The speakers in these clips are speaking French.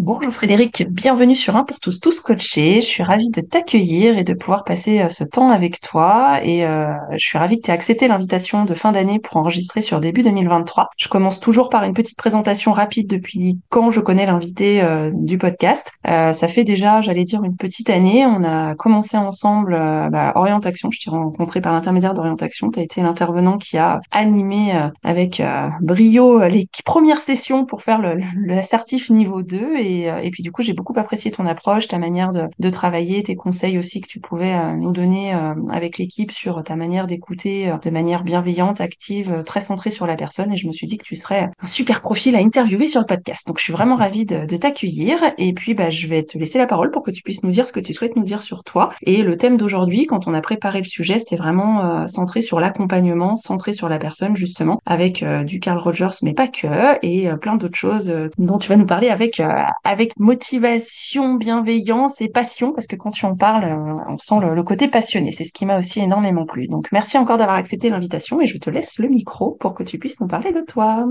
Bonjour Frédéric, bienvenue sur Un pour tous, tous coachés. Je suis ravie de t'accueillir et de pouvoir passer euh, ce temps avec toi. Et euh, je suis ravie que tu aies accepté l'invitation de fin d'année pour enregistrer sur début 2023. Je commence toujours par une petite présentation rapide depuis quand je connais l'invité euh, du podcast. ça fait déjà, j'allais dire, une petite année. On a commencé ensemble bah, Orientation. Je t'ai rencontré par l'intermédiaire d'Orientation. Tu été l'intervenant qui a animé avec brio les premières sessions pour faire l'assertif niveau 2. Et euh, et, puis du coup, j'ai beaucoup apprécié ton approche, ta manière de, travailler, tes conseils aussi que tu pouvais euh, nous donner euh, avec l'équipe sur ta manière d'écouter de manière bienveillante, active, très centrée sur la personne. Et je me suis dit que tu serais un super profil à interviewer sur le podcast. Donc je suis vraiment ravie de, t'accueillir. Et puis bah, je vais te laisser la parole pour que tu puisses nous dire ce que tu souhaites nous dire sur toi. Et le thème d'aujourd'hui, quand on a préparé le sujet, c'était vraiment centré sur l'accompagnement, centré sur la personne justement, avec du Carl Rogers, mais pas que, et plein d'autres choses dont tu vas nous parler avec avec motivation, bienveillance et passion, parce que quand tu en parles, euh, on sent le, côté passionné. C'est ce qui m'a aussi énormément plu. Donc merci encore d'avoir accepté l'invitation et je te laisse le micro pour que tu puisses nous parler de toi.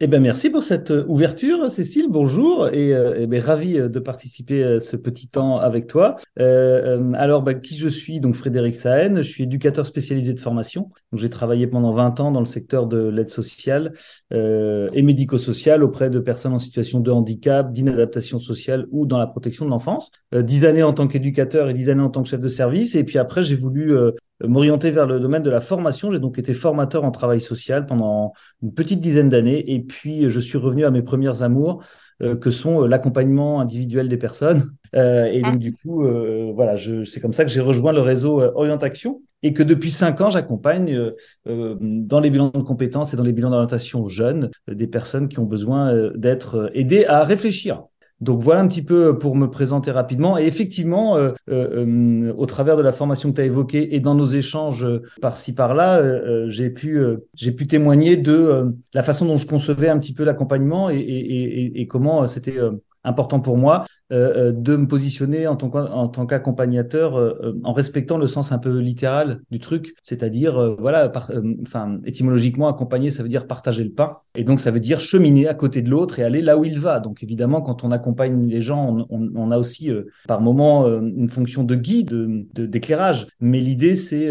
Eh ben merci pour cette euh, ouverture, Cécile. Bonjour et, euh, eh ben, ravi euh, de participer à ce petit temps avec toi. alors, ben, qui je suis? Donc Frédéric Sahen, je suis éducateur spécialisé de formation. J'ai travaillé pendant 20 ans dans le secteur de l'aide sociale et médico-sociale auprès de personnes en situation de handicap, d'inadaptation sociale ou dans la protection de l'enfance. Dix années en tant qu'éducateur et dix années en tant que chef de service. Et puis après, j'ai voulu m'orienter vers le domaine de la formation. J'ai donc été formateur en travail social pendant une petite dizaine d'années et puis je suis revenu à mes premières amours euh, que sont euh, l'accompagnement individuel des personnes. Euh, et donc du coup, voilà, c'est comme ça que j'ai rejoint le réseau Orientation et que depuis cinq ans, j'accompagne dans les bilans de compétences et dans les bilans d'orientation jeunes des personnes qui ont besoin d'être aidées à réfléchir donc voilà un petit peu pour me présenter rapidement. Et effectivement, euh, euh, euh, au travers de la formation que tu as évoquée et dans nos échanges par-ci par-là, j'ai pu j'ai pu témoigner de la façon dont je concevais un petit peu l'accompagnement et, comment c'était important pour moi euh, euh, de me positionner en tant qu'accompagnateur euh, en respectant le sens un peu littéral du truc, c'est-à-dire voilà, enfin étymologiquement accompagner ça veut dire partager le pain. Et donc ça veut dire cheminer à côté de l'autre et aller là où il va. Donc évidemment quand on accompagne les gens, on, a aussi par moment une fonction de guide, d'éclairage, mais l'idée c'est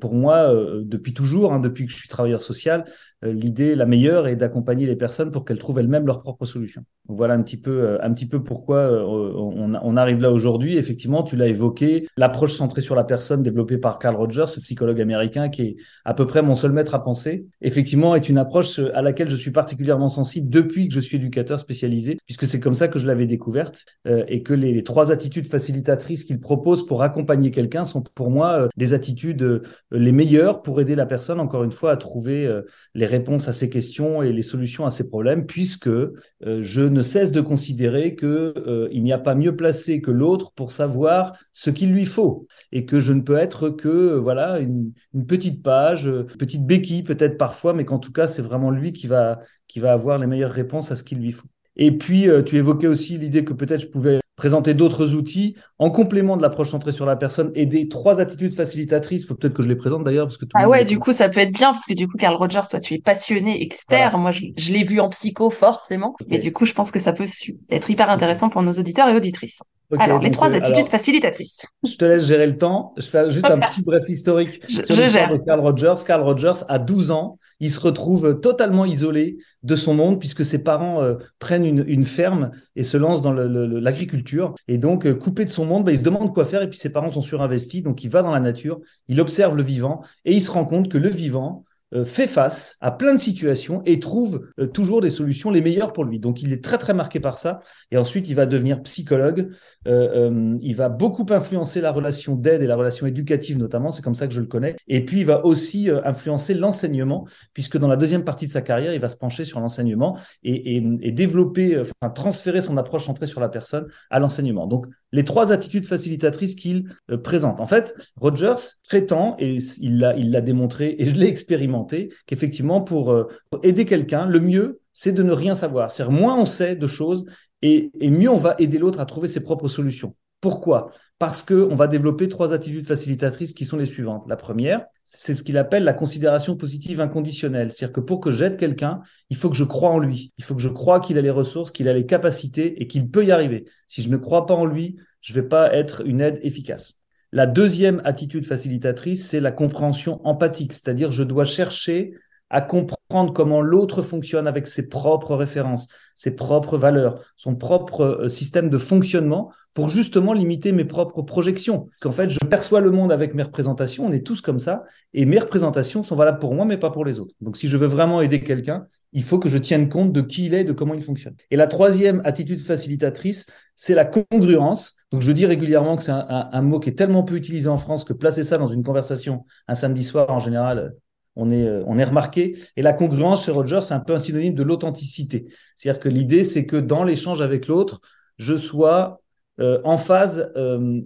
pour moi depuis toujours, hein, depuis que je suis travailleur social, euh, l'idée la meilleure est d'accompagner les personnes pour qu'elles trouvent elles-mêmes leur propre solution. voilà un petit peu, euh, un petit peu pourquoi euh, on, arrive là aujourd'hui. Effectivement, tu l'as évoqué, l'approche centrée sur la personne développée par Carl Rogers, ce psychologue américain qui est à peu près mon seul maître à penser, effectivement est une approche à laquelle je suis particulièrement sensible depuis que je suis éducateur spécialisé, puisque c'est comme ça que je l'avais découverte et que les, trois attitudes facilitatrices qu'il propose pour accompagner quelqu'un sont pour moi des attitudes les meilleures pour aider la personne, encore une fois, à trouver les réponses à ces questions et les solutions à ces problèmes, puisque euh, je ne cesse de considérer que euh, il n'y a pas mieux placé que l'autre pour savoir ce qu'il lui faut, et que je ne peux être que euh, voilà une, petite page, petite béquille peut-être parfois, mais qu'en tout cas c'est vraiment lui qui va qui va avoir les meilleures réponses à ce qu'il lui faut. Et puis, tu évoquais aussi l'idée que peut-être je pouvais présenter d'autres outils en complément de l'approche centrée sur la personne et des trois attitudes facilitatrices. Faut peut-être que je les présente d'ailleurs parce que ah ouais, du coup ça peut être bien parce que du coup Carl Rogers, toi tu es passionné, expert. Moi je, l'ai vu en psycho forcément, et du coup je pense que ça peut être hyper intéressant pour nos auditeurs et auditrices. Alors, les trois attitudes facilitatrices. Je te laisse gérer le temps. Je fais juste un petit bref historique je, sur de Carl Rogers. Carl Rogers, à 12 ans, il se retrouve totalement isolé de son monde puisque ses parents euh, prennent une, une, ferme et se lancent dans l'agriculture. Et donc, euh, coupé de son monde, bah, il se demande quoi faire et puis ses parents sont surinvestis. Donc, il va dans la nature, il observe le vivant et il se rend compte que le vivant, euh, fait face à plein de situations et trouve euh, toujours des solutions les meilleures pour lui. Donc il est très très marqué par ça. Et ensuite il va devenir psychologue. Euh, il va beaucoup influencer la relation d'aide et la relation éducative notamment. C'est comme ça que je le connais. Et puis il va aussi influencer l'enseignement puisque dans la deuxième partie de sa carrière il va se pencher sur l'enseignement et, et, développer, enfin transférer son approche centrée sur la personne à l'enseignement. Donc les trois attitudes facilitatrices qu'il présente. En fait, Rogers prétend et il l'a il l'a démontré et je l'ai expérimenté qu'effectivement, pour, euh, aider quelqu'un, le mieux, c'est de ne rien savoir. C'est-à-dire, moins on sait de choses et, mieux on va aider l'autre à trouver ses propres solutions. Pourquoi? Parce qu'on va développer trois attitudes facilitatrices qui sont les suivantes. La première, c'est ce qu'il appelle la considération positive inconditionnelle. C'est-à-dire que pour que j'aide quelqu'un, il faut que je croie en lui. Il faut que je croie qu'il a les ressources, qu'il a les capacités et qu'il peut y arriver. Si je ne crois pas en lui, je ne vais pas être une aide efficace. La deuxième attitude facilitatrice, c'est la compréhension empathique, c'est-à-dire je dois chercher à comprendre comment l'autre fonctionne avec ses propres références, ses propres valeurs, son propre euh, système de fonctionnement pour justement limiter mes propres projections. Parce qu'en fait, je perçois le monde avec mes représentations, on est tous comme ça, et mes représentations sont valables pour moi, mais pas pour les autres. Donc si je veux vraiment aider quelqu'un, il faut que je tienne compte de qui il est, de comment il fonctionne. Et la troisième attitude facilitatrice, c'est la congruence. Donc, je dis régulièrement que c'est un, mot qui est tellement peu utilisé en France que placer ça dans une conversation un samedi soir, en général, on est, euh, on est remarqué. Et la congruence chez Roger, c'est un peu un synonyme de l'authenticité. C'est-à-dire que l'idée, c'est que dans l'échange avec l'autre, je sois euh, en phase, euh,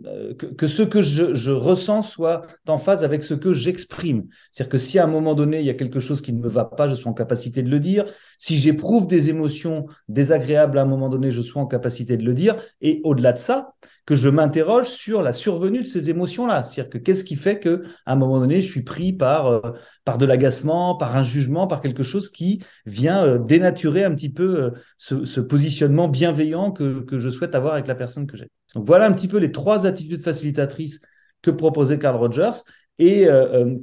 que, ce que je, ressens soit en phase avec ce que j'exprime. C'est-à-dire que si à un moment donné, il y a quelque chose qui ne me va pas, je sois en capacité de le dire. Si j'éprouve des émotions désagréables à un moment donné, je sois en capacité de le dire. Et au-delà de ça, que je m'interroge sur la survenue de ces émotions-là. C'est-à-dire que qu'est-ce qui fait que à un moment donné, je suis pris par euh, de l'agacement, par un jugement, par quelque chose qui vient euh, dénaturer un petit peu euh, ce, positionnement bienveillant que, je souhaite avoir avec la personne que j'ai. Donc voilà un petit peu les trois attitudes facilitatrices que proposait Carl Rogers et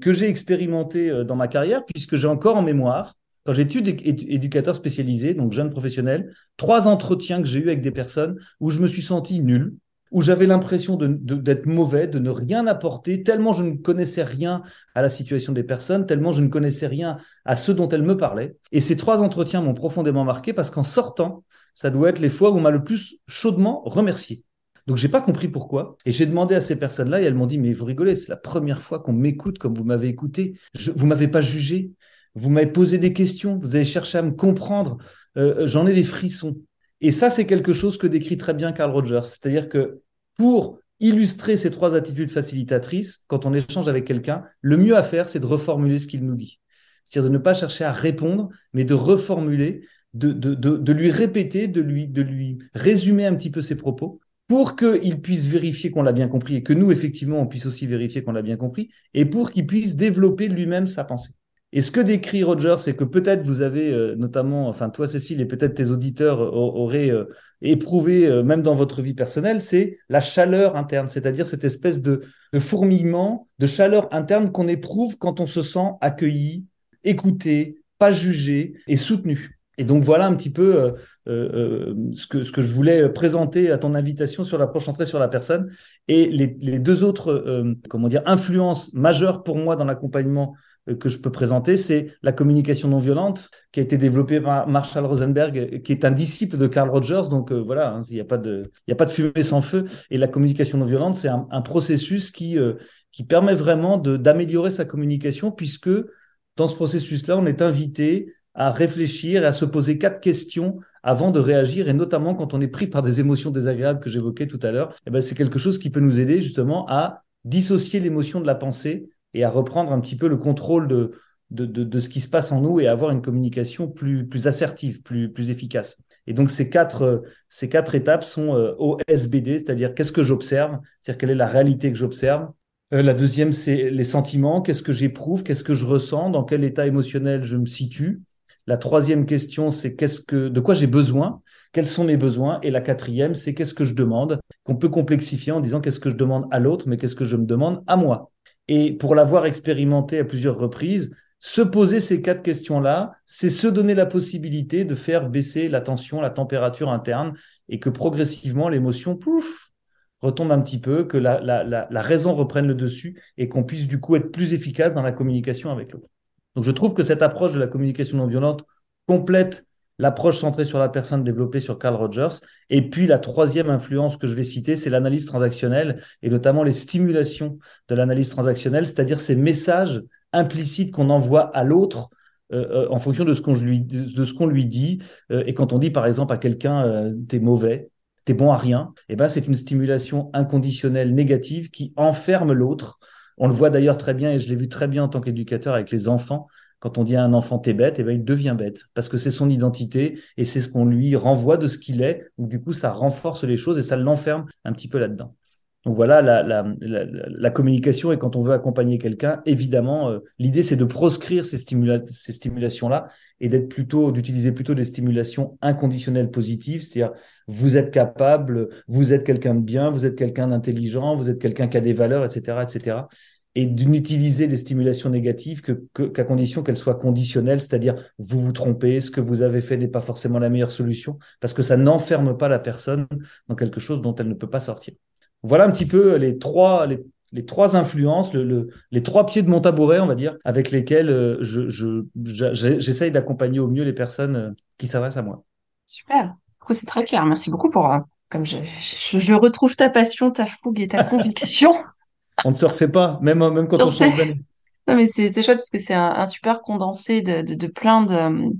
que j'ai expérimenté dans ma carrière puisque j'ai encore en mémoire quand j'étais éducateur spécialisé, donc jeune professionnel, trois entretiens que j'ai eu avec des personnes où je me suis senti nul, où j'avais l'impression d'être mauvais, de ne rien apporter, tellement je ne connaissais rien à la situation des personnes, tellement je ne connaissais rien à ceux dont elles me parlaient. Et ces trois entretiens m'ont profondément marqué parce qu'en sortant, ça doit être les fois où on m'a le plus chaudement remercié. Donc j'ai pas compris pourquoi et j'ai demandé à ces personnes-là et elles m'ont dit mais vous rigolez, c'est la première fois qu'on m'écoute comme vous m'avez écouté. Je, vous m'avez pas jugé, vous m'avez posé des questions, vous avez cherché à me comprendre. Euh, j'en ai des frissons. Et ça, c'est quelque chose que décrit très bien Carl Rogers. C'est-à-dire que pour illustrer ces trois attitudes facilitatrices, quand on échange avec quelqu'un, le mieux à faire, c'est de reformuler ce qu'il nous dit. C'est-à-dire de ne pas chercher à répondre, mais de reformuler, de, de, de, lui répéter, de lui, de lui résumer un petit peu ses propos pour qu'il puisse vérifier qu'on l'a bien compris et que nous, effectivement, on puisse aussi vérifier qu'on l'a bien compris et pour qu'il puisse développer lui-même sa pensée. Et ce que décrit Roger, c'est que peut-être vous avez, euh, notamment, enfin toi Cécile et peut-être tes auditeurs auraient euh, éprouvé, euh, même dans votre vie personnelle, c'est la chaleur interne, c'est-à-dire cette espèce de, de, fourmillement, de chaleur interne qu'on éprouve quand on se sent accueilli, écouté, pas jugé et soutenu. Et donc voilà un petit peu ce, que, ce que je voulais présenter à ton invitation sur l'approche centrée sur la personne. Et les, les deux autres, comment dire, influences majeures pour moi dans l'accompagnement euh, que je peux présenter, c'est la communication non violente qui a été développée par Marshall Rosenberg, qui est un disciple de Carl Rogers. Donc euh, voilà, hein, il n'y a pas de, fumée sans feu. Et la communication non violente, c'est un, processus qui euh, qui permet vraiment d'améliorer sa communication, puisque dans ce processus-là, on est invité à réfléchir et à se poser quatre questions avant de réagir, et notamment quand on est pris par des émotions désagréables que j'évoquais tout à l'heure. Eh ben, c'est quelque chose qui peut nous aider justement à dissocier l'émotion de la pensée et à reprendre un petit peu le contrôle de, de, de, ce qui se passe en nous et avoir une communication plus, plus assertive, plus, plus efficace. Et donc ces quatre, ces quatre étapes sont euh, OSBD, c'est-à-dire qu'est-ce que j'observe, c'est-à-dire quelle est la réalité que j'observe? Euh, la deuxième, c'est les sentiments, qu'est-ce que j'éprouve, qu'est-ce que je ressens, dans quel état émotionnel je me situe? La troisième question, c'est qu'est-ce que, de quoi j'ai besoin? Quels sont mes besoins? Et la quatrième, c'est qu'est-ce que je demande? Qu'on peut complexifier en disant qu'est-ce que je demande à l'autre, mais qu'est-ce que je me demande à moi Et pour l'avoir expérimenté à plusieurs reprises, se poser ces quatre questions-là, c'est se donner la possibilité de faire baisser la tension, la température interne, et que progressivement l'émotion, pouf, retombe un petit peu, que la, la, la, raison reprenne le dessus, et qu'on puisse du coup être plus efficace dans la communication avec l'autre. Donc je trouve que cette approche de la communication non violente complète l'approche centrée sur la personne développée sur Carl Rogers. Et puis la troisième influence que je vais citer, c'est l'analyse transactionnelle et notamment les stimulations de l'analyse transactionnelle, c'est-à-dire ces messages implicite qu'on envoie à l'autre euh, euh, en fonction de ce qu'on lui, de, lui dit. Euh, et quand on dit par exemple à quelqu'un t'es mauvais, t'es bon à rien, et eh ben c'est une stimulation inconditionnelle négative qui enferme l'autre. On le voit d'ailleurs très bien et je l'ai vu très bien en tant qu'éducateur avec les enfants. Quand on dit à un enfant t'es bête, eh ben il devient bête parce que c'est son identité et c'est ce qu'on lui renvoie de ce qu'il est. Donc du coup ça renforce les choses et ça l'enferme un petit peu là-dedans. Donc voilà, la, la, la, communication, et quand on veut accompagner quelqu'un, évidemment, euh, l'idée c'est de proscrire ces, ces stimulations-là et d'être plutôt, d'utiliser plutôt des stimulations inconditionnelles positives, c'est-à-dire vous êtes capable, vous êtes quelqu'un de bien, vous êtes quelqu'un d'intelligent, vous êtes quelqu'un qui a des valeurs, etc., etc. Et d'utiliser les stimulations négatives que, qu'à condition qu'elles soient conditionnelles, c'est-à-dire vous vous trompez, ce que vous avez fait n'est pas forcément la meilleure solution, parce que ça n'enferme pas la personne dans quelque chose dont elle ne peut pas sortir. Voilà un petit peu les trois, les, trois influences, le, les trois pieds de mon tabouret, on va dire, avec lesquels euh, je, j'essaye d'accompagner au mieux les personnes euh, qui s'adressent à moi. Super. c'est très clair. Merci beaucoup pour, euh, comme je, je, retrouve ta passion, ta fougue et ta conviction. On ne se refait pas, même, même quand on se Non, mais c'est chouette parce que c'est un, super condensé de, de, de plein de,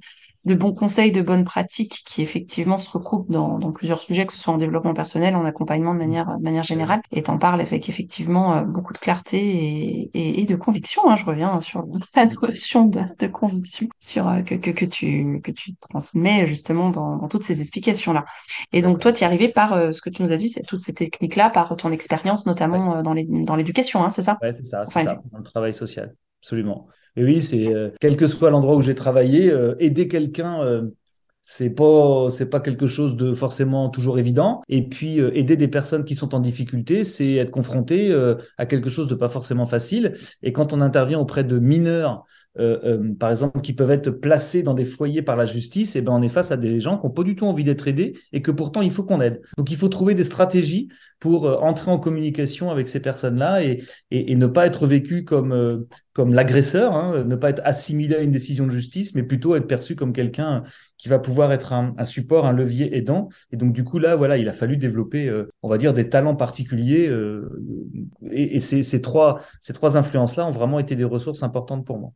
de bons conseils, de bonnes pratiques qui effectivement se recoupent dans, dans, plusieurs sujets, que ce soit en développement personnel, en accompagnement de manière, de manière générale. Et t'en parles avec effectivement euh, beaucoup de clarté et, et, et de conviction. Hein. Je reviens sur la notion de, de conviction sur euh, que, que, que, tu que tu transmets justement dans, dans toutes ces explications-là. Et donc toi, tu es arrivé par euh, ce que tu nous as dit, c'est toutes ces techniques-là, par ton expérience notamment dans les dans l'éducation, hein, c'est ça? Ouais, c'est ça, c'est ça, dans le travail social, absolument. Oui, c'est euh, quel que soit l'endroit où j'ai travaillé, euh, aider quelqu'un, euh, c'est pas c'est pas quelque chose de forcément toujours évident. Et puis aider des personnes qui sont en difficulté, c'est être confronté à quelque chose de pas forcément facile. Et quand on intervient auprès de mineurs euh, euh, par exemple, qui peuvent être placés dans des foyers par la justice, et eh ben on est face à des gens qui n'ont pas du tout envie d'être aidés et que pourtant il faut qu'on aide. Donc il faut trouver des stratégies pour euh, entrer en communication avec ces personnes-là et, et, ne pas être vécu comme, comme l'agresseur, hein, ne pas être assimilé à une décision de justice, mais plutôt être perçu comme quelqu'un qui va pouvoir être un, support, un levier aidant. Et donc du coup là, voilà, il a fallu développer, on va dire, des talents particuliers. et, et ces, ces trois, ces trois influences-là ont vraiment été des ressources importantes pour moi.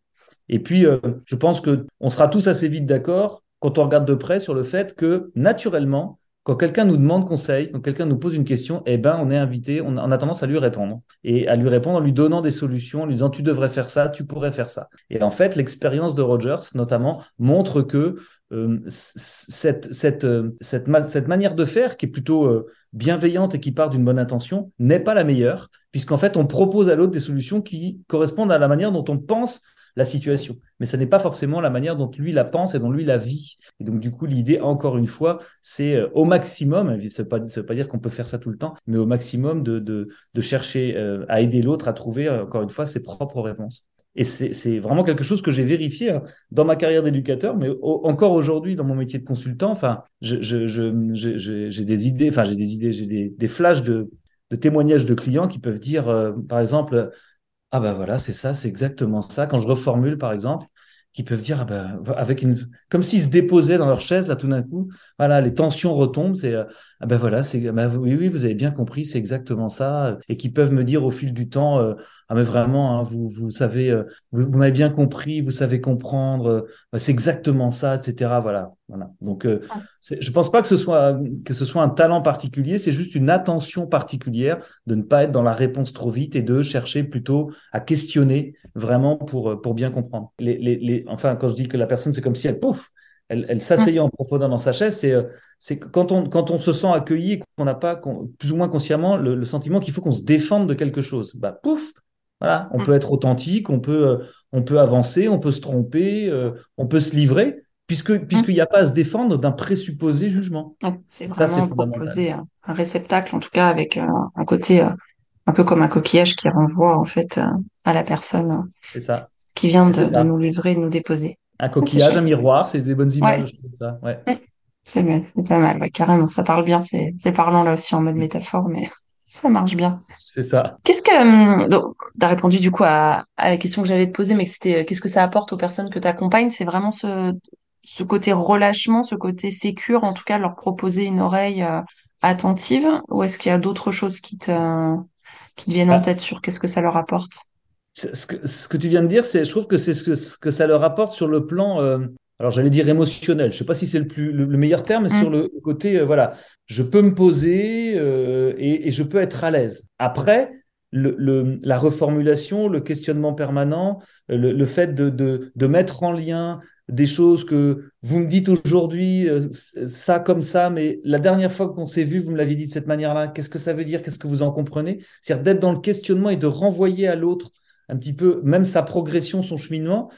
Et puis, euh, je pense que on sera tous assez vite d'accord quand on regarde de près sur le fait que naturellement, quand quelqu'un nous demande conseil, quand quelqu'un nous pose une question, eh ben, on est invité, on a, tendance à lui répondre et à lui répondre en lui donnant des solutions, en lui disant tu devrais faire ça, tu pourrais faire ça. Et en fait, l'expérience de Rogers, notamment, montre que euh, cette, cette, euh, cette, cette, manière de faire, qui est plutôt bienveillante et qui part d'une bonne intention, n'est pas la meilleure, puisqu'en fait, on propose à l'autre des solutions qui correspondent à la manière dont on pense la situation. Mais ce n'est pas forcément la manière dont lui la pense et dont lui la vit. Et donc, du coup, l'idée, encore une fois, c'est euh, au maximum, ça ne veut, pas dire qu'on peut faire ça tout le temps, mais au maximum de, chercher euh, à aider l'autre à trouver, euh, encore une fois, ses propres réponses. Et c'est vraiment quelque chose que j'ai vérifié hein, dans ma carrière d'éducateur, mais encore aujourd'hui dans mon métier de consultant. Enfin, j'ai des idées, enfin j'ai des idées, j'ai des, flashs de témoignages de clients qui peuvent dire, par exemple, ah ben voilà, c'est ça, c'est exactement ça. Quand je reformule, par exemple, qui peuvent dire, ah ben, avec une, comme s'ils se déposaient dans leur chaise, là, tout d'un coup, voilà, les tensions retombent, c'est, euh, ah ben voilà, c'est, ben oui, oui, vous avez bien compris, c'est exactement ça, et qui peuvent me dire au fil du temps, euh, ah mais vraiment, hein, vous, vous savez, euh, vous, m'avez bien compris, vous savez comprendre, c'est exactement ça, etc. Voilà, voilà. Donc, je pense pas que ce soit que ce soit un talent particulier, c'est juste une attention particulière de ne pas être dans la réponse trop vite et de chercher plutôt à questionner vraiment pour pour bien comprendre. Les, les, les enfin, quand je dis que la personne, c'est comme si elle, pouf, elle, elle s'asseyait en profondeur dans sa chaise, c'est euh, c'est quand on, quand on se sent accueilli et qu'on n'a pas, plus ou moins consciemment, le, sentiment qu'il faut qu'on se défende de quelque chose. Bah, pouf, voilà, on mm. peut être authentique, on peut, euh, on peut avancer, on peut se tromper, euh, on peut se livrer, puisque puisqu'il n'y a pas à se défendre d'un présupposé jugement. c'est vraiment proposer un, réceptacle, en tout cas avec un côté un peu comme un coquillage qui renvoie en fait à la personne. C'est ça. Qui vient de, nous livrer, de nous déposer. Un coquillage, un miroir, c'est des bonnes images. Ça. Ouais. C'est c'est pas mal, carrément. Ça parle bien, c'est parlant là aussi en mode métaphore, mais ça marche bien. C'est ça. Qu'est-ce que hum, donc as répondu du coup à, à la question que j'allais te poser, mais c'était qu'est-ce que ça apporte aux personnes que tu accompagnes C'est vraiment ce ce côté relâchement, ce côté sécure, en tout cas leur proposer une oreille euh, attentive, ou est-ce qu'il y a d'autres choses qui te qui te viennent en ah. tête sur qu'est-ce que ça leur apporte? Ce que, ce que tu viens de dire, c'est, je trouve que c'est ce que, ce que ça leur apporte sur le plan, euh, alors j'allais dire émotionnel. Je sais pas si c'est le plus le, meilleur terme, mais sur mm. le côté, euh, voilà, je peux me poser euh, et, et, je peux être à l'aise. Après, le, le, la reformulation, le questionnement permanent, le, le fait de, de, de, mettre en lien des choses que vous me dites aujourd'hui, euh, ça comme ça, mais la dernière fois qu'on s'est vu, vous me l'aviez dit de cette manière-là. Qu'est-ce que ça veut dire? Qu'est-ce que vous en comprenez? C'est-à-dire d'être dans le questionnement et de renvoyer à l'autre un petit peu, même sa progression, son cheminement.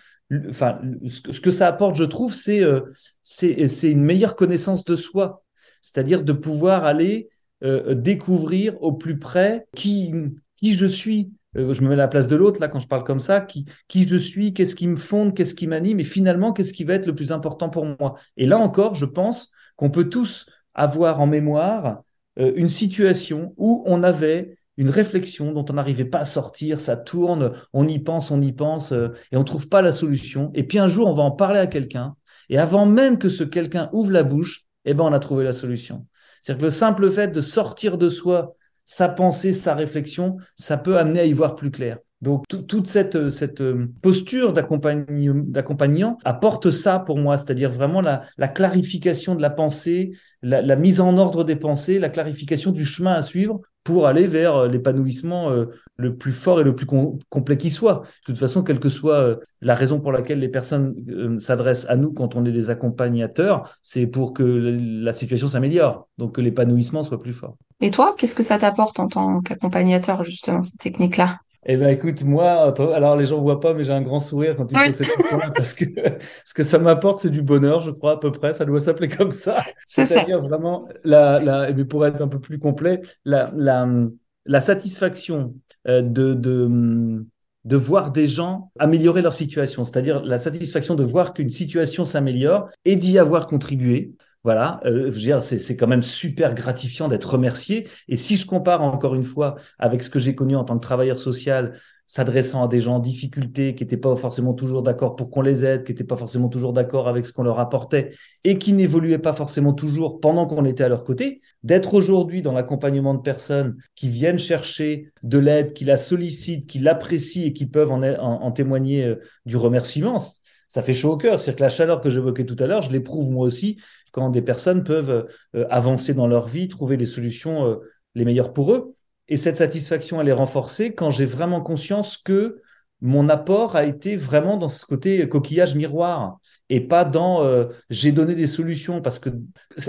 Enfin, ce que ça apporte, je trouve, c'est euh, c'est une meilleure connaissance de soi. C'est-à-dire de pouvoir aller euh, découvrir au plus près qui, qui je suis, euh, je me mets à la place de l'autre, là, quand je parle comme ça, qui, qui je suis, qu'est-ce qui me fonde, qu'est-ce qui m'anime, et finalement, qu'est-ce qui va être le plus important pour moi. Et là encore, je pense qu'on peut tous avoir en mémoire euh, une situation où on avait une réflexion dont on n'arrivait pas à sortir, ça tourne, on y pense, on y pense, euh, et on ne trouve pas la solution. Et puis un jour, on va en parler à quelqu'un, et avant même que ce quelqu'un ouvre la bouche, eh ben, on a trouvé la solution. C'est-à-dire que le simple fait de sortir de soi sa pensée, sa réflexion, ça peut amener à y voir plus clair. Donc toute cette, cette euh, posture d'accompagnant apporte ça pour moi, c'est-à-dire vraiment la, la, clarification de la pensée, la, mise en ordre des pensées, la clarification du chemin à suivre pour aller vers euh, l'épanouissement euh, le plus fort et le plus complet qui soit. De toute façon, quelle que soit euh, la raison pour laquelle les personnes s'adressent à nous quand on est des accompagnateurs, c'est pour que la situation s'améliore, donc que l'épanouissement soit plus fort. Et toi, qu'est-ce que ça t'apporte en tant qu'accompagnateur, justement, ces techniques-là? Eh ben écoute, moi, alors les gens voient pas, mais j'ai un grand sourire quand tu me poses cette question parce que ce que ça m'apporte, c'est du bonheur, je crois à peu près. Ça doit s'appeler comme ça. C'est ça. C'est-à-dire vraiment, la, la, mais pour être un peu plus complet, la, la, la satisfaction euh, de, de de voir des gens améliorer leur situation, c'est-à-dire la satisfaction de voir qu'une situation s'améliore et d'y avoir contribué. Voilà, euh, c'est quand même super gratifiant d'être remercié. Et si je compare encore une fois avec ce que j'ai connu en tant que travailleur social, s'adressant à des gens en difficulté, qui n'étaient pas forcément toujours d'accord pour qu'on les aide, qui n'étaient pas forcément toujours d'accord avec ce qu'on leur apportait, et qui n'évoluaient pas forcément toujours pendant qu'on était à leur côté, d'être aujourd'hui dans l'accompagnement de personnes qui viennent chercher de l'aide, qui la sollicitent, qui l'apprécient et qui peuvent en, témoigner euh, du remerciement, ça fait chaud au cœur. C'est-à-dire que la chaleur que j'évoquais tout à l'heure, je l'éprouve moi aussi quand des personnes peuvent euh, avancer dans leur vie, trouver les solutions euh, les meilleures pour eux. Et cette satisfaction, elle est renforcée quand j'ai vraiment conscience que mon apport a été vraiment dans ce côté coquillage miroir et pas dans euh, j'ai donné des solutions parce que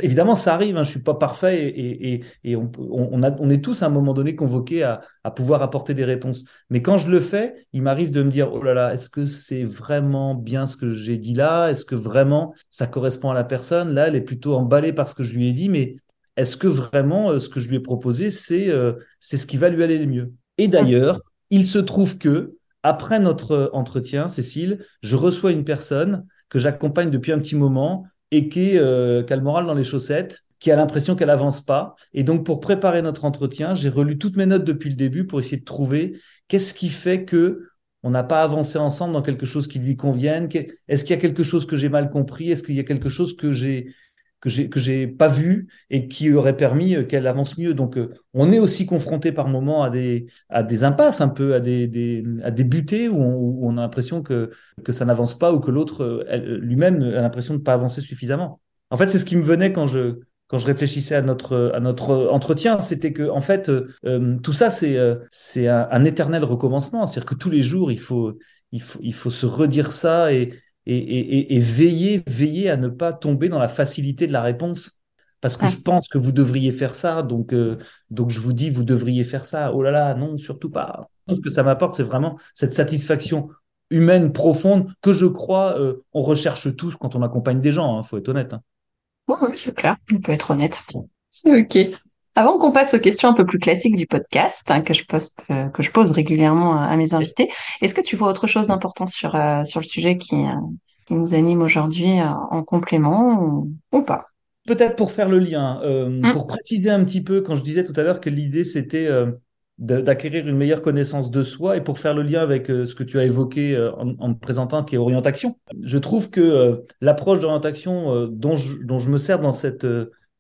évidemment ça arrive, hein, je suis pas parfait et, et, on, on, a, est tous à un moment donné convoqués à, à, pouvoir apporter des réponses. Mais quand je le fais, il m'arrive de me dire oh là là, est-ce que c'est vraiment bien ce que j'ai dit là? Est-ce que vraiment ça correspond à la personne? Là, elle est plutôt emballée par ce que je lui ai dit, mais est-ce que vraiment euh, ce que je lui ai proposé c'est euh, c'est ce qui va lui aller le mieux? Et d'ailleurs, il se trouve que après notre entretien, Cécile, je reçois une personne que j'accompagne depuis un petit moment et qui, euh, a le moral dans les chaussettes, qui a l'impression qu'elle avance pas. Et donc, pour préparer notre entretien, j'ai relu toutes mes notes depuis le début pour essayer de trouver qu'est-ce qui fait que on n'a pas avancé ensemble dans quelque chose qui lui convienne. Est-ce qu'il y a quelque chose que j'ai mal compris Est-ce qu'il y a quelque chose que j'ai que j'ai que j'ai pas vu et qui aurait permis euh, qu'elle avance mieux. Donc euh, on est aussi confronté par moments à des à des impasses un peu à des, à des butées où on, où on a l'impression que que ça n'avance pas ou que l'autre euh, lui-même a l'impression de pas avancer suffisamment. En fait, c'est ce qui me venait quand je quand je réfléchissais à notre à notre entretien, c'était que en fait tout ça c'est c'est un, un, éternel recommencement, c'est-à-dire que tous les jours il faut il faut il faut se redire ça et et, veiller, veiller à ne pas tomber dans la facilité de la réponse. Parce que je pense que vous devriez faire ça, donc, euh, donc je vous dis, vous devriez faire ça. Oh là là, non, surtout pas. Ce que ça m'apporte, c'est vraiment cette satisfaction humaine profonde que je crois on recherche tous quand on accompagne des gens. Il hein, faut être honnête. Hein. Oui, c'est clair. On peut être honnête. Ok. Avant qu'on passe aux questions un peu plus classiques du podcast hein, que je poste, que je pose régulièrement à, mes invités, est-ce que tu vois autre chose d'important sur sur le sujet qui qui nous anime aujourd'hui en complément ou pas? Peut-être pour faire le lien, euh, mm. pour préciser un petit peu, quand je disais tout à l'heure que l'idée c'était euh, d'acquérir une meilleure connaissance de soi et pour faire le lien avec euh, ce que tu as évoqué en, en, me présentant qui est orientation. Je trouve que l'approche d'orientation dont, dont, je me sers dans cette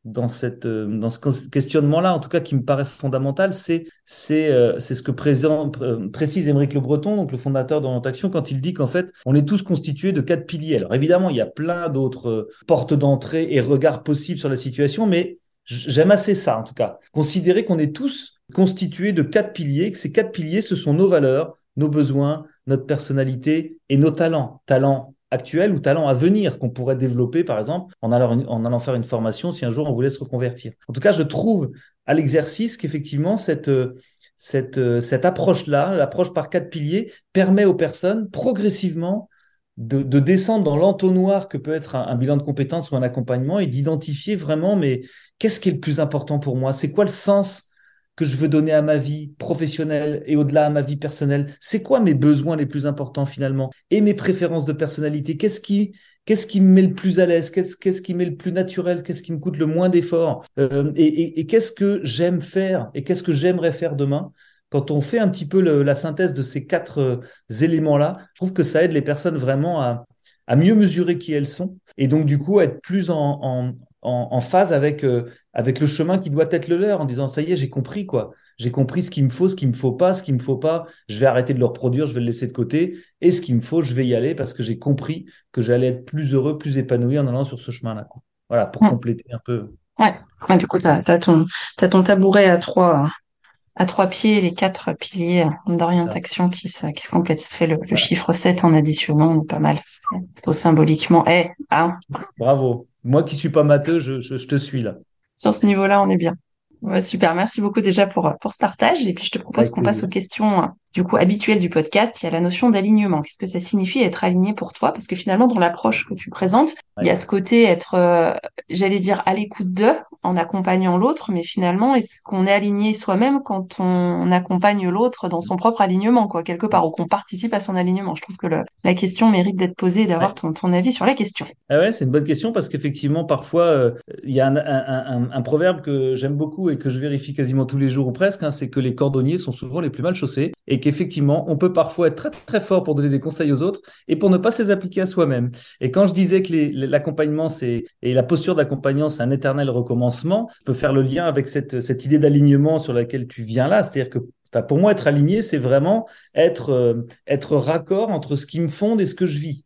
euh, dans ce questionnement-là, en tout cas qui me paraît fondamental, c'est euh, ce que euh, précise Émeric Le Breton, donc le fondateur d'Orientation, quand il dit qu'en fait, on est tous constitués de quatre piliers. Alors évidemment, il y a plein d'autres portes d'entrée et regards possibles sur la situation, mais j'aime assez ça, en tout cas. Considérer qu'on est tous constitués de quatre piliers, que ces quatre piliers, ce sont nos valeurs, nos besoins, notre personnalité et nos talents. Talents actuel ou talent à venir qu'on pourrait développer, par exemple, en allant, en allant faire une formation si un jour on voulait se reconvertir. En tout cas, je trouve à l'exercice qu'effectivement, cette, cette, cette approche-là, l'approche par quatre piliers, permet aux personnes progressivement de, de descendre dans l'entonnoir que peut être un, bilan de compétences ou un accompagnement et d'identifier vraiment, mais qu'est-ce qui est le plus important pour moi? C'est quoi le sens que je veux donner à ma vie professionnelle et au-delà à ma vie personnelle. C'est quoi mes besoins les plus importants finalement? Et mes préférences de personnalité? Qu'est-ce qui me met le plus à l'aise? Qu'est-ce qui me met le plus naturel? Qu'est-ce qui me coûte le moins d'efforts? Euh, Et, qu'est-ce que j'aime faire Et qu'est-ce que j'aimerais faire demain? Quand on fait un petit peu la synthèse de ces quatre euh, éléments-là, je trouve que ça aide les personnes vraiment à, mieux mesurer qui elles sont et donc du coup à être plus en, phase avec, euh, avec le chemin qui doit être le leur, en disant ça y est, j'ai compris quoi. J'ai compris ce qu'il me faut, ce qu'il me faut pas, ce qu'il me faut pas. Je vais arrêter de le reproduire, je vais le laisser de côté. Et ce qu'il me faut, je vais y aller parce que j'ai compris que j'allais être plus heureux, plus épanoui en allant sur ce chemin-là. Voilà, pour compléter un peu. Ouais, du coup, tu as, ton, as ton tabouret à trois, à trois pieds, les quatre piliers d'orientation qui se, qui se complètent. Ça fait le, chiffre 7 en additionnant, pas mal. Plutôt symboliquement. Eh, hein. Bravo. Moi qui suis pas matheux, je, je, te suis là. Sur ce niveau-là, on est bien. super. Merci beaucoup déjà pour, pour ce partage. Et puis, je te propose qu'on passe aux questions du coup habituel du podcast, il y a la notion d'alignement. Qu'est-ce que ça signifie être aligné pour toi? Parce que finalement, dans l'approche que tu présentes, il y a ce côté être, euh, j'allais dire, à l'écoute d'eux en accompagnant l'autre, mais finalement, est-ce qu'on est aligné soi-même quand on accompagne l'autre dans son propre alignement, quoi, quelque part, ou qu'on participe à son alignement. Je trouve que le, la question mérite d'être posée et d'avoir ton, ton, avis sur la question. Ah ouais, c'est une bonne question parce qu'effectivement, parfois, euh, il y a un, un, un, un proverbe que j'aime beaucoup et que je vérifie quasiment tous les jours ou presque, hein, c'est que les cordonniers sont souvent les plus mal chaussés et qu'effectivement, on peut parfois être très très fort pour donner des conseils aux autres et pour ne pas les appliquer à soi-même. Et quand je disais que l'accompagnement c'est et la posture d'accompagnant c'est un éternel recommencement, je peux faire le lien avec cette, cette idée d'alignement sur laquelle tu viens là, c'est-à-dire que pour moi, être aligné, c'est vraiment être, euh, être raccord entre ce qui me fonde et ce que je vis.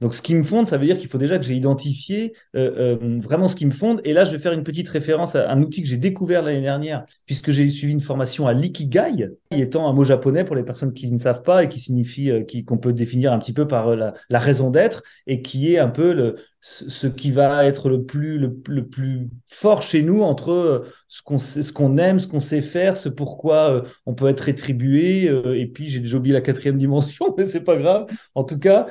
Donc, ce qui me fonde, ça veut dire qu'il faut déjà que j'ai identifié euh, euh, vraiment ce qui me fonde. Et là, je vais faire une petite référence à un outil que j'ai découvert l'année dernière, puisque j'ai suivi une formation à l'ikigai, qui étant un mot japonais pour les personnes qui ne savent pas et qui signifie euh, qu'on peut définir un petit peu par la, la raison d'être et qui est un peu le, ce qui va être le plus, fort chez nous entre euh, ce qu'on aime, ce qu'on sait faire, ce pourquoi euh, on peut être rétribué. Euh, et puis, j'ai déjà oublié la quatrième dimension, mais c'est pas grave. En tout cas,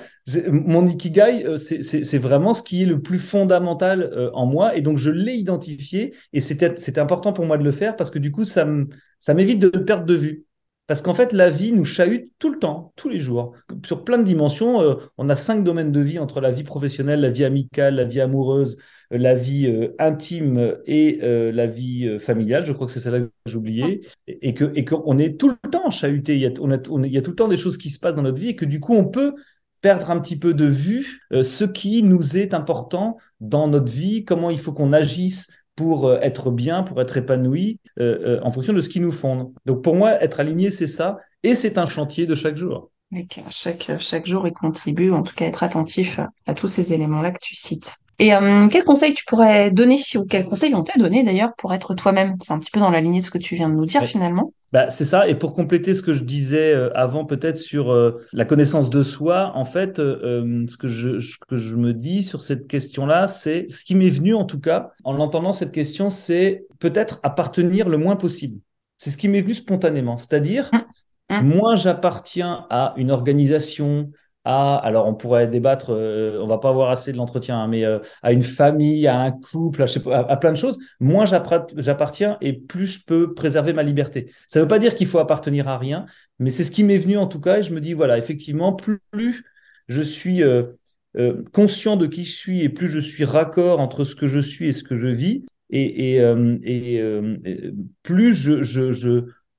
mon ikigai, c'est vraiment ce qui est le plus fondamental en moi. Et donc, je l'ai identifié. Et c'était important pour moi de le faire parce que du coup, ça m'évite de perdre de vue. Parce qu'en fait, la vie nous chahute tout le temps, tous les jours, sur plein de dimensions. Euh, on a cinq domaines de vie entre la vie professionnelle, la vie amicale, la vie amoureuse, euh, la vie euh, intime et la vie familiale. Je crois que c'est celle-là que j'ai oublié. Et, qu'on est tout le temps chahuté. A, on il y a tout le temps des choses qui se passent dans notre vie et que du coup, on peut perdre un petit peu de vue ce qui nous est important dans notre vie, comment il faut qu'on agisse pour euh, être bien, pour être épanoui, euh, euh, en fonction de ce qui nous fonde. Donc pour moi, être aligné, c'est ça, et c'est un chantier de chaque jour. chaque, chaque jour, il contribue, en tout cas être attentif à tous ces éléments-là que tu cites. Et euh, quel conseil tu pourrais donner, ou quel conseil on t'a donné d'ailleurs pour être toi-même? C'est un petit peu dans la lignée de ce que tu viens de nous dire finalement. Bah, c'est ça. Et pour compléter ce que je disais euh, avant, peut-être sur euh, la connaissance de soi, en fait, ce, que je, que je me dis sur cette question-là, c'est ce qui m'est venu en tout cas en entendant cette question, c'est peut-être appartenir le moins possible. C'est ce qui m'est venu spontanément. C'est-à-dire, mmh. Mmh. moins j'appartiens à une organisation, à, alors on pourrait débattre, euh, on va pas avoir assez de l'entretien, hein, mais euh, à une famille, à un couple, à, plein de choses, moins j'appartiens et plus je peux préserver ma liberté. Ça ne veut pas dire qu'il faut appartenir à rien, mais c'est ce qui m'est venu en tout cas, et je me dis, voilà, effectivement, plus, je suis euh, conscient de qui je suis et plus je suis raccord entre ce que je suis et ce que je vis, et, plus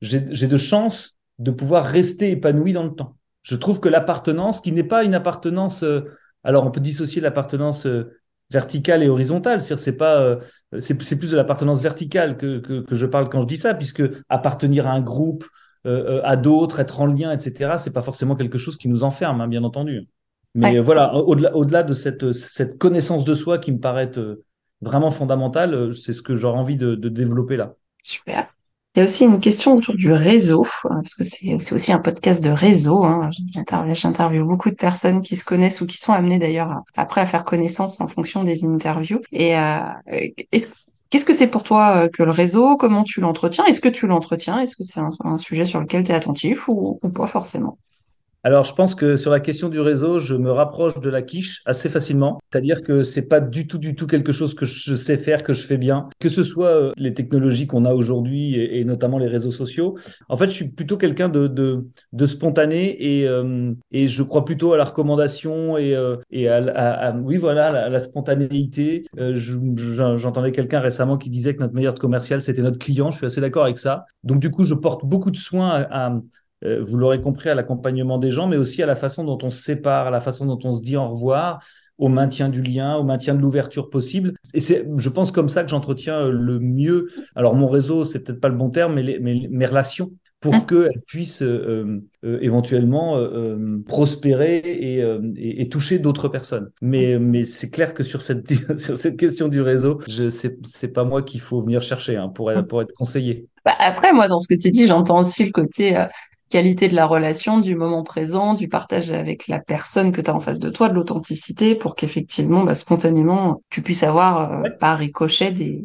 j'ai de chances de pouvoir rester épanoui dans le temps. Je trouve que l'appartenance, qui n'est pas une appartenance, euh, alors on peut dissocier l'appartenance euh, verticale et horizontale, c'est pas, euh, c'est plus de l'appartenance verticale que, que, je parle quand je dis ça, puisque appartenir à un groupe, à d'autres, être en lien, etc., c'est pas forcément quelque chose qui nous enferme, hein, bien entendu. Mais voilà, au-delà, au-delà de cette, cette connaissance de soi qui me paraît vraiment fondamentale, c'est ce que j'aurais envie de, de développer là. Super. Il y a aussi une question autour du réseau, hein, parce que c'est aussi un podcast de réseau. Hein. J'interviewe beaucoup de personnes qui se connaissent ou qui sont amenées d'ailleurs après à faire connaissance en fonction des interviews. Et euh, qu'est-ce que c'est pour toi euh, que le réseau? Comment tu l'entretiens? Est-ce que tu l'entretiens? Est-ce que c'est un, sujet sur lequel tu es attentif ou pas forcément? Alors, je pense que sur la question du réseau, je me rapproche de la quiche assez facilement. C'est-à-dire que c'est pas du tout, du tout quelque chose que je sais faire, que je fais bien. Que ce soit euh, les technologies qu'on a aujourd'hui et, notamment les réseaux sociaux. En fait, je suis plutôt quelqu'un de, de, de, spontané et, euh, et je crois plutôt à la recommandation et, euh, et à, oui, voilà, la, la spontanéité. J'entendais quelqu'un récemment qui disait que notre meilleur commercial, c'était notre client. Je suis assez d'accord avec ça. Donc, du coup, je porte beaucoup de soin à euh, vous l'aurez compris, à l'accompagnement des gens, mais aussi à la façon dont on se sépare, à la façon dont on se dit au revoir, au maintien du lien, au maintien de l'ouverture possible. Et c'est, je pense, comme ça que j'entretiens le mieux. Alors, mon réseau, c'est peut-être pas le bon terme, mais, mes relations pour hein qu'elles puissent euh, euh, éventuellement prospérer et, toucher d'autres personnes. Mais, mais c'est clair que sur cette, sur cette question du réseau, je c'est, c'est pas moi qu'il faut venir chercher hein, pour, pour être conseillé. Bah, après, moi, dans ce que tu dis, j'entends aussi le côté qualité de la relation, du moment présent, du partage avec la personne que tu as en face de toi, de l'authenticité, pour qu'effectivement, bah, spontanément, tu puisses avoir euh, par ricochet des,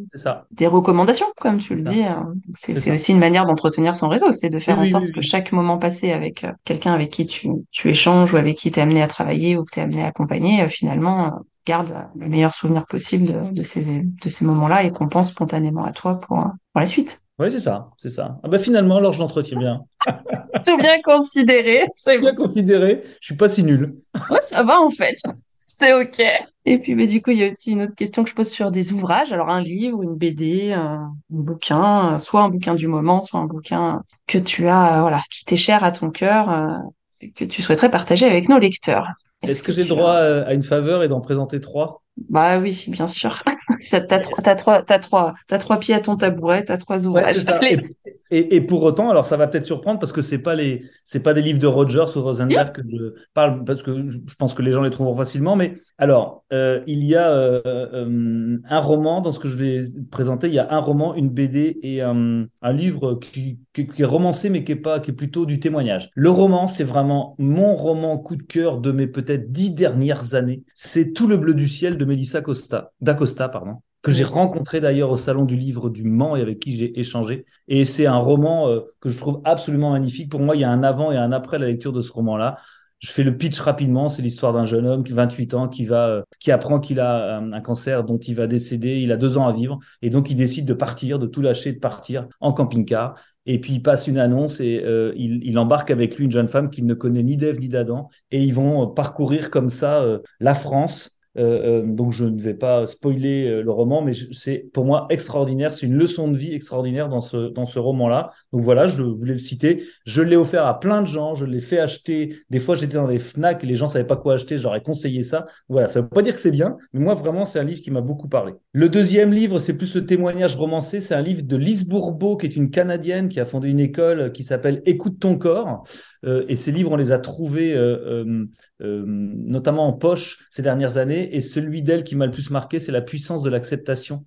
des recommandations, comme tu le dis. Hein. C'est aussi une manière d'entretenir son réseau, c'est de faire en sorte que chaque moment passé avec euh, quelqu'un avec qui tu, tu échanges ou avec qui tu es amené à travailler ou que tu es amené à accompagner, euh, finalement, garde le meilleur souvenir possible de, de ces, de ces moments-là et qu'on pense spontanément à toi pour, pour la suite. Oui, c'est ça, c'est ça. Ah bah finalement, alors je l'entretiens bien. Tout bien considéré, c'est bien considéré. Je suis pas si nul. ouais, ça va en fait. C'est ok. Et puis, mais du coup, il y a aussi une autre question que je pose sur des ouvrages. Alors, un livre, une BD, un, bouquin, soit un bouquin du moment, soit un bouquin que tu as, voilà, qui t'est cher à ton cœur, euh, que tu souhaiterais partager avec nos lecteurs. Est-ce que, j'ai le droit euh, à une faveur et d'en présenter trois? Bah oui, bien sûr. T'as as, trois, as trois, as trois pieds à ton tabouret, t'as trois ouvrages. Et, et, pour autant, alors ça va peut-être surprendre parce que c'est pas les, c'est pas des livres de Rogers ou Rosenberg que je parle parce que je pense que les gens les trouveront facilement. Mais alors, euh, il y a euh, euh, un roman dans ce que je vais présenter. Il y a un roman, une BD et un, un livre qui, qui, qui, est romancé mais qui est pas, qui est plutôt du témoignage. Le roman, c'est vraiment mon roman coup de cœur de mes peut-être dix dernières années. C'est Tout le bleu du ciel de Melissa Costa, d'Acosta, pardon que j'ai rencontré d'ailleurs au Salon du Livre du Mans et avec qui j'ai échangé. Et c'est un roman euh, que je trouve absolument magnifique. Pour moi, il y a un avant et un après la lecture de ce roman-là. Je fais le pitch rapidement. C'est l'histoire d'un jeune homme qui 28 ans qui va, euh, qui apprend qu'il a un, un, cancer dont il va décéder. Il a deux ans à vivre et donc il décide de partir, de tout lâcher, de partir en camping-car. Et puis il passe une annonce et euh, il, il, embarque avec lui une jeune femme qu'il ne connaît ni d'Ève ni d'Adam. Et ils vont parcourir comme ça la France euh, euh, donc je ne vais pas spoiler euh, le roman, mais c'est pour moi extraordinaire. C'est une leçon de vie extraordinaire dans ce, dans ce roman-là. Donc voilà, je voulais le citer. Je l'ai offert à plein de gens. Je l'ai fait acheter. Des fois, j'étais dans des Fnac et les gens savaient pas quoi acheter. J'aurais conseillé ça. Voilà, ça veut pas dire que c'est bien, mais moi vraiment, c'est un livre qui m'a beaucoup parlé. Le deuxième livre, c'est plus le témoignage romancé. C'est un livre de Lise Bourbeau, qui est une Canadienne qui a fondé une école qui s'appelle Écoute ton corps. Euh, et ces livres, on les a trouvés euh, euh, notamment en poche ces dernières années. Et celui d'elle qui m'a le plus marqué, c'est la puissance de l'acceptation.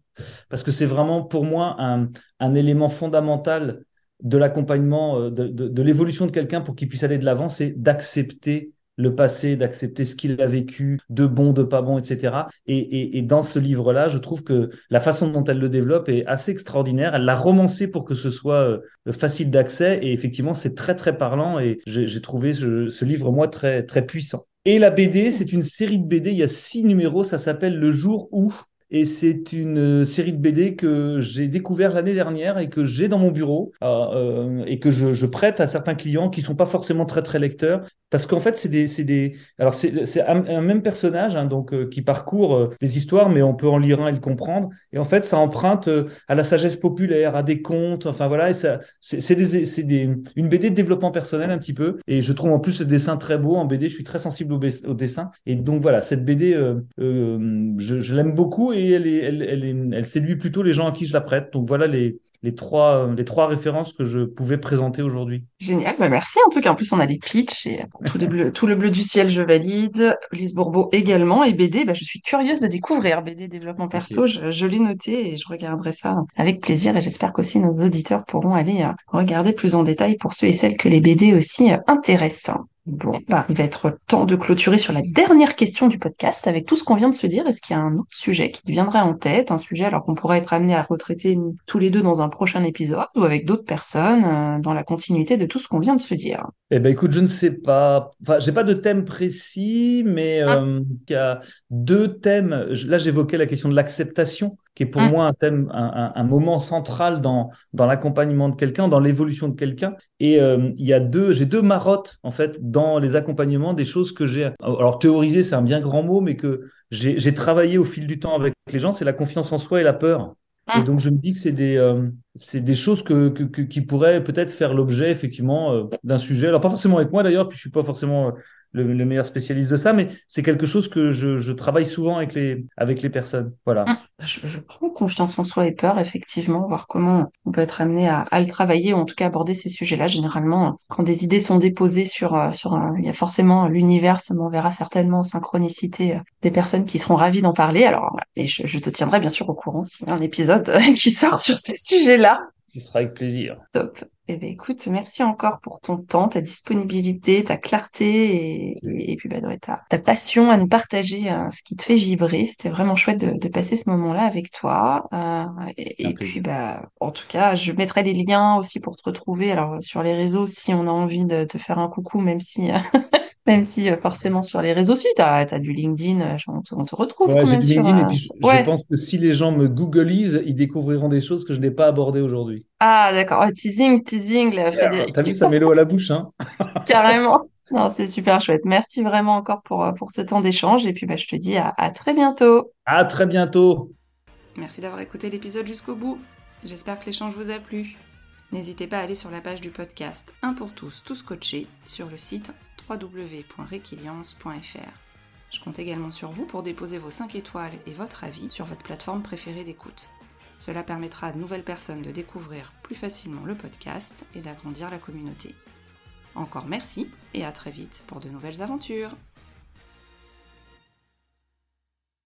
Parce que c'est vraiment pour moi un, élément fondamental de l'accompagnement, de, de, de l'évolution de quelqu'un pour qu'il puisse aller de l'avant, c'est d'accepter le passé, d'accepter ce qu'il a vécu, de bon, de pas bon, etc. Et, dans ce livre-là, je trouve que la façon dont elle le développe est assez extraordinaire. Elle l'a romancé pour que ce soit euh, facile d'accès et effectivement, c'est très très parlant et j'ai trouvé ce, livre moi très très puissant. Et la BD, c'est une série de BD, il y a six numéros, ça s'appelle Le jour où. Et c'est une euh, série de BD que j'ai découvert l'année dernière et que j'ai dans mon bureau euh, et que je, je, prête à certains clients qui sont pas forcément très très lecteurs parce qu'en fait c'est des des alors c'est un, un, même personnage hein, donc euh, qui parcourt euh, les histoires mais on peut en lire un et le comprendre. Et en fait ça emprunte à la sagesse populaire à des contes enfin voilà et ça c'est des c'est des une BD de développement personnel un petit peu. Et je trouve en plus le dessin très beau en BD je suis très sensible au, au dessin. Et donc voilà cette BD je, je l'aime beaucoup et elle, elle, séduit plutôt les gens à qui je la prête. Donc voilà les, les trois, les trois références que je pouvais présenter aujourd'hui. Génial, bah merci en tout cas. En plus, on a les pitchs et tout, tout le bleu du ciel, je valide. Lise Bourbeau également. Et BD, bah, je suis curieuse de découvrir BD développement perso. Je, l'ai noté et je regarderai ça avec plaisir. Et j'espère qu'aussi nos auditeurs pourront aller euh, regarder plus en détail pour ceux et celles que les BD aussi euh, intéressent. Bon, bah, il va être temps de clôturer sur la dernière question du podcast avec tout ce qu'on vient de se dire. Est-ce qu'il y a un autre sujet qui te viendrait en tête, un sujet alors qu'on pourrait être amené à retraiter tous les deux dans un prochain épisode ou avec d'autres personnes euh, dans la continuité de tout ce qu'on vient de se dire? Eh ben, écoute, je ne sais pas. Enfin, j'ai pas de thème précis, mais ah. euh, il y a deux thèmes. Là, j'évoquais la question de l'acceptation qui est pour mm. moi un thème, un, un, moment central dans, dans l'accompagnement de quelqu'un, dans l'évolution de quelqu'un. Et euh, il y a deux, j'ai deux marottes en fait dans les accompagnements, des choses que j'ai. Alors théoriser, c'est un bien grand mot, mais que j'ai travaillé au fil du temps avec les gens, c'est la confiance en soi et la peur. Et mm. donc je me dis que c'est des, euh, c'est des choses que, que, qui pourraient peut-être faire l'objet effectivement euh, d'un sujet. Alors pas forcément avec moi d'ailleurs, puis je suis pas forcément le, meilleur spécialiste de ça, mais c'est quelque chose que je, je, travaille souvent avec les, avec les personnes. Voilà. Hum, je, je, prends confiance en soi et peur, effectivement, voir comment on peut être amené à, à le travailler ou en tout cas aborder ces sujets-là. Généralement, quand des idées sont déposées sur, euh, sur il y a forcément l'univers, ça m'enverra certainement en synchronicité euh, des personnes qui seront ravies d'en parler. Alors, et je, je te tiendrai bien sûr au courant s'il y a un épisode qui sort sur ces sujets-là. Ce sera avec plaisir. Top. Eh bien, écoute, merci encore pour ton temps, ta disponibilité, ta clarté et, et puis bah, ta, ta, passion à nous partager euh, ce qui te fait vibrer. C'était vraiment chouette de, de passer ce moment-là avec toi. Euh, et, puis, bah, en tout cas, je mettrai les liens aussi pour te retrouver. Alors, sur les réseaux, si on a envie de te faire un coucou, même si Même si euh, forcément sur les réseaux sociaux, tu as, du LinkedIn, euh, on te, on te retrouve. Ouais, j'ai du LinkedIn et puis euh, je, pense que si les gens me googlisent, ils découvriront des choses que je n'ai pas abordées aujourd'hui. Ah d'accord, teasing, teasing, là, Frédéric. T'as vu, ça met l'eau à la bouche. Hein Carrément. Non, c'est super chouette. Merci vraiment encore pour, pour ce temps d'échange et puis bah, je te dis à, à très bientôt. À très bientôt. Merci d'avoir écouté l'épisode jusqu'au bout. J'espère que l'échange vous a plu. N'hésitez pas à aller sur la page du podcast Un pour tous, tous coachés sur le site www.requiliance.fr. Je compte également sur vous pour déposer vos 5 étoiles et votre avis sur votre plateforme préférée d'écoute. Cela permettra à de nouvelles personnes de découvrir plus facilement le podcast et d'agrandir la communauté. Encore merci et à très vite pour de nouvelles aventures.